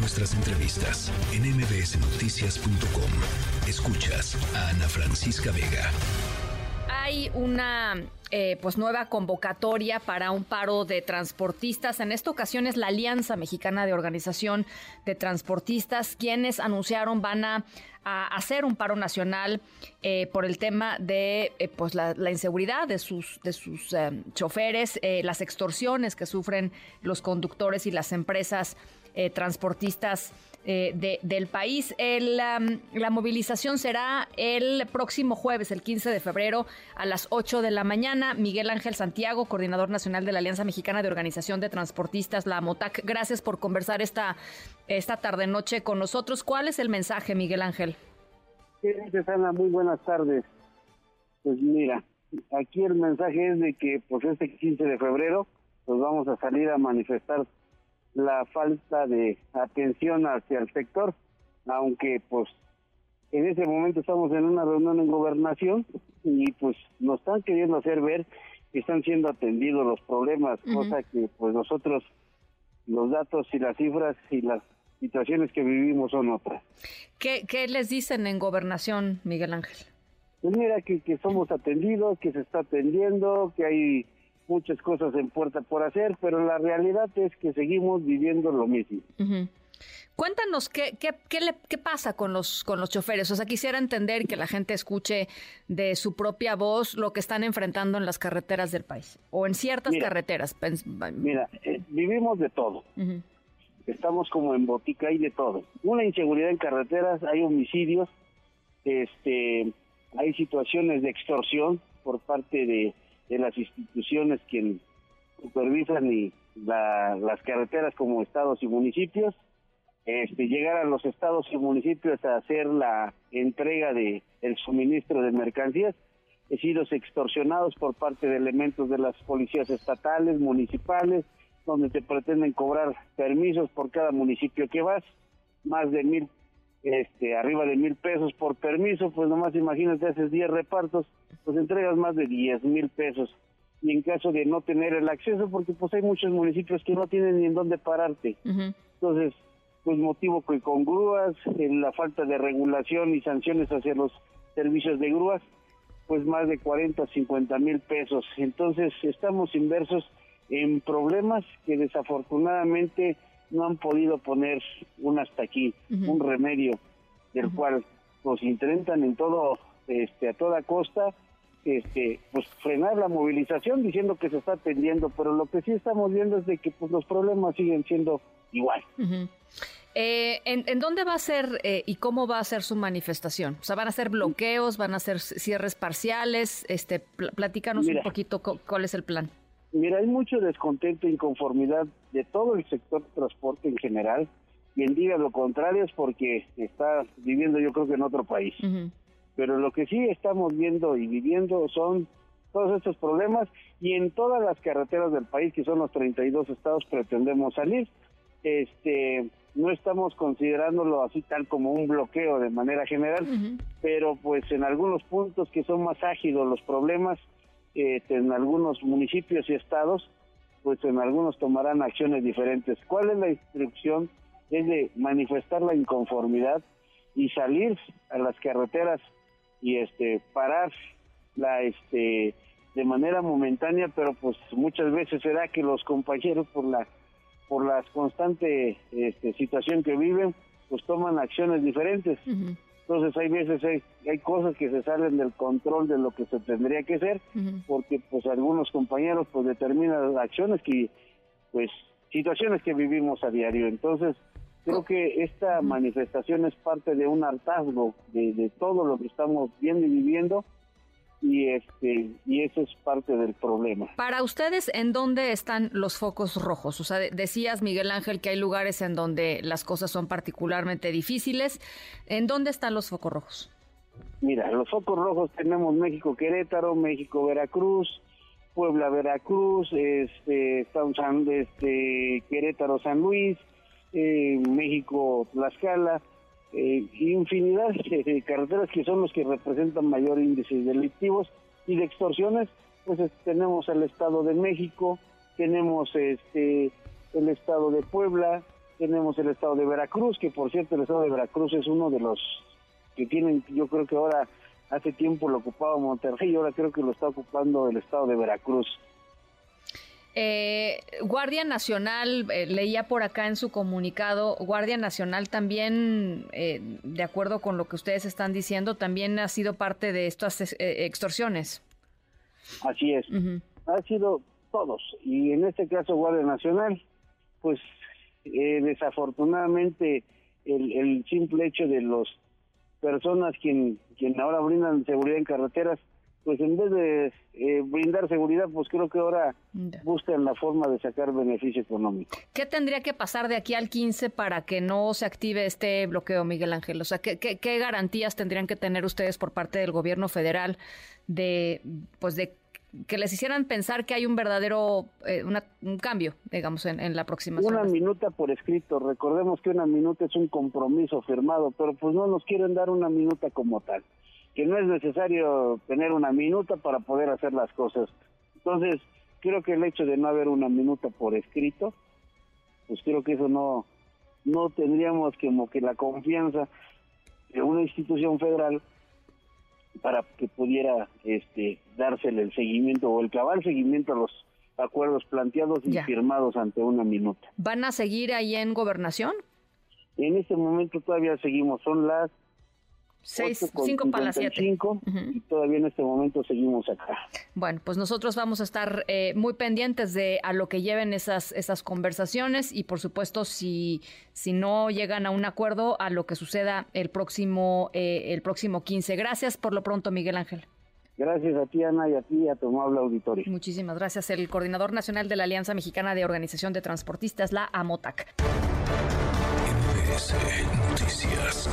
nuestras entrevistas en mbsnoticias.com. Escuchas a Ana Francisca Vega. Hay una eh, pues nueva convocatoria para un paro de transportistas. En esta ocasión es la Alianza Mexicana de Organización de Transportistas quienes anunciaron van a, hacer un paro nacional eh, por el tema de eh, pues la, inseguridad de sus de sus choferes, las extorsiones que sufren los conductores y las empresas transportistas eh, del país. la movilización será el próximo jueves, el 15 de febrero, a las 8 de la mañana. Miguel Ángel Santiago, coordinador nacional de la Alianza Mexicana de Organización de Transportistas, la MOTAC. Gracias por conversar esta, esta tarde-noche con nosotros. ¿Cuál es el mensaje, Miguel Ángel? Ana, muy buenas tardes. Pues mira, aquí el mensaje es de que pues este 15 de febrero pues vamos a salir a manifestar la falta de atención hacia el sector, aunque pues en ese momento estamos en una reunión en gobernación y pues nos están queriendo hacer ver que están siendo atendidos los problemas, cosa que pues nosotros los datos y las cifras y las situaciones que vivimos son otras. ¿Qué, qué les dicen en gobernación, Miguel Ángel? Pues mira que, que somos atendidos, que se está atendiendo, que hay muchas cosas en puerta por hacer, pero la realidad es que seguimos viviendo lo mismo. Cuéntanos qué, qué, qué, le, qué pasa con los, con los choferes. O sea, quisiera entender que la gente escuche de su propia voz lo que están enfrentando en las carreteras del país o en ciertas carreteras. Mira, eh, vivimos de todo. Estamos como en botica y de todo. Una inseguridad en carreteras, hay homicidios, este, hay situaciones de extorsión por parte de de las instituciones que supervisan y las carreteras como estados y municipios, este, llegar a los estados y municipios a hacer la entrega de el suministro de mercancías, he sido extorsionados por parte de elementos de las policías estatales, municipales, donde te pretenden cobrar permisos por cada municipio que vas, más de mil, este, arriba de mil pesos por permiso, pues nomás imagínate, haces 10 repartos, pues entregas más de 10 mil pesos. Y en caso de no tener el acceso, porque pues hay muchos municipios que no tienen ni en dónde pararte. Entonces, pues motivo que con grúas, en la falta de regulación y sanciones hacia los servicios de grúas, pues más de 40, 50 mil pesos. Entonces, estamos inversos en problemas que desafortunadamente no han podido poner un hasta aquí, un remedio del cual pues intentan en todo, este, a toda costa este, pues frenar la movilización diciendo que se está atendiendo, pero lo que sí estamos viendo es de que pues los problemas siguen siendo igual. Eh, ¿en, dónde va a ser eh, y cómo va a ser su manifestación? O sea, ¿van a ser bloqueos, van a ser cierres parciales? Este, platícanos un poquito cuál es el plan. Mira, hay mucho descontento e inconformidad de todo el sector de transporte en general. Quien diga lo contrario es porque está viviendo yo creo que en otro país pero lo que sí estamos viendo y viviendo son todos estos problemas y en todas las carreteras del país, que son los 32 estados, pretendemos salir. Este, no estamos considerándolo así tal como un bloqueo de manera general, pero pues en algunos puntos que son más ágidos los problemas, este, en algunos municipios y estados, pues en algunos tomarán acciones diferentes. ¿Cuál es la instrucción? Es de manifestar la inconformidad y salir a las carreteras y este parar la este de manera momentánea pero pues muchas veces será que los compañeros por la por la constante este, situación que viven pues toman acciones diferentes. Entonces hay veces hay, hay cosas que se salen del control de lo que se tendría que hacer porque pues algunos compañeros pues determinan acciones que pues situaciones que vivimos a diario. Entonces Creo que esta manifestación es parte de un hartazgo de, todo lo que estamos viendo y viviendo y este y eso es parte del problema. Para ustedes, ¿en dónde están los focos rojos? O sea, decías Miguel Ángel que hay lugares en donde las cosas son particularmente difíciles. ¿En dónde están los focos rojos? Mira, los focos rojos tenemos México Querétaro, México Veracruz, Puebla Veracruz, este, San, este Querétaro San Luis, eh, México, Tlaxcala, eh, infinidad de carreteras que son los que representan mayor índice delictivos y de extorsiones, pues tenemos el Estado de México, tenemos este el Estado de Puebla, tenemos el estado de Veracruz, que por cierto el estado de Veracruz es uno de los que tienen, yo creo que ahora, hace tiempo lo ocupaba Monterrey y ahora creo que lo está ocupando el estado de Veracruz. Eh, Guardia Nacional, eh, leía por acá en su comunicado, Guardia Nacional también, eh, de acuerdo con lo que ustedes están diciendo, también ha sido parte de estas extorsiones. Así es, ha sido todos, y en este caso Guardia Nacional, pues desafortunadamente el, el simple hecho de las personas quien, quien ahora brindan seguridad en carreteras pues en vez de eh, brindar seguridad, pues creo que ahora buscan la forma de sacar beneficio económico. ¿Qué tendría que pasar de aquí al 15 para que no se active este bloqueo, Miguel Ángel? O sea, ¿qué, qué, garantías tendrían que tener ustedes por parte del gobierno federal de, pues de que les hicieran pensar que hay un verdadero eh, un cambio, digamos, en, en la próxima Una minuta por escrito. Recordemos que una minuta es un compromiso firmado, pero pues no nos quieren dar una minuta como tal que no es necesario tener una minuta para poder hacer las cosas. Entonces, creo que el hecho de no haber una minuta por escrito, pues creo que eso no, no tendríamos como que la confianza de una institución federal para que pudiera este dársele el seguimiento o el clavar seguimiento a los acuerdos planteados y firmados ante una minuta. ¿Van a seguir ahí en gobernación? En este momento todavía seguimos, son las Seis, cinco para las siete. Y todavía en este momento seguimos acá. Bueno, pues nosotros vamos a estar eh, muy pendientes de a lo que lleven esas, esas conversaciones y por supuesto si, si no llegan a un acuerdo a lo que suceda el próximo, eh, el próximo 15. Gracias por lo pronto, Miguel Ángel. Gracias a ti, Ana, y a ti, y a tu amable auditorio. Muchísimas gracias. El coordinador nacional de la Alianza Mexicana de Organización de Transportistas, la AMOTAC. Noticias.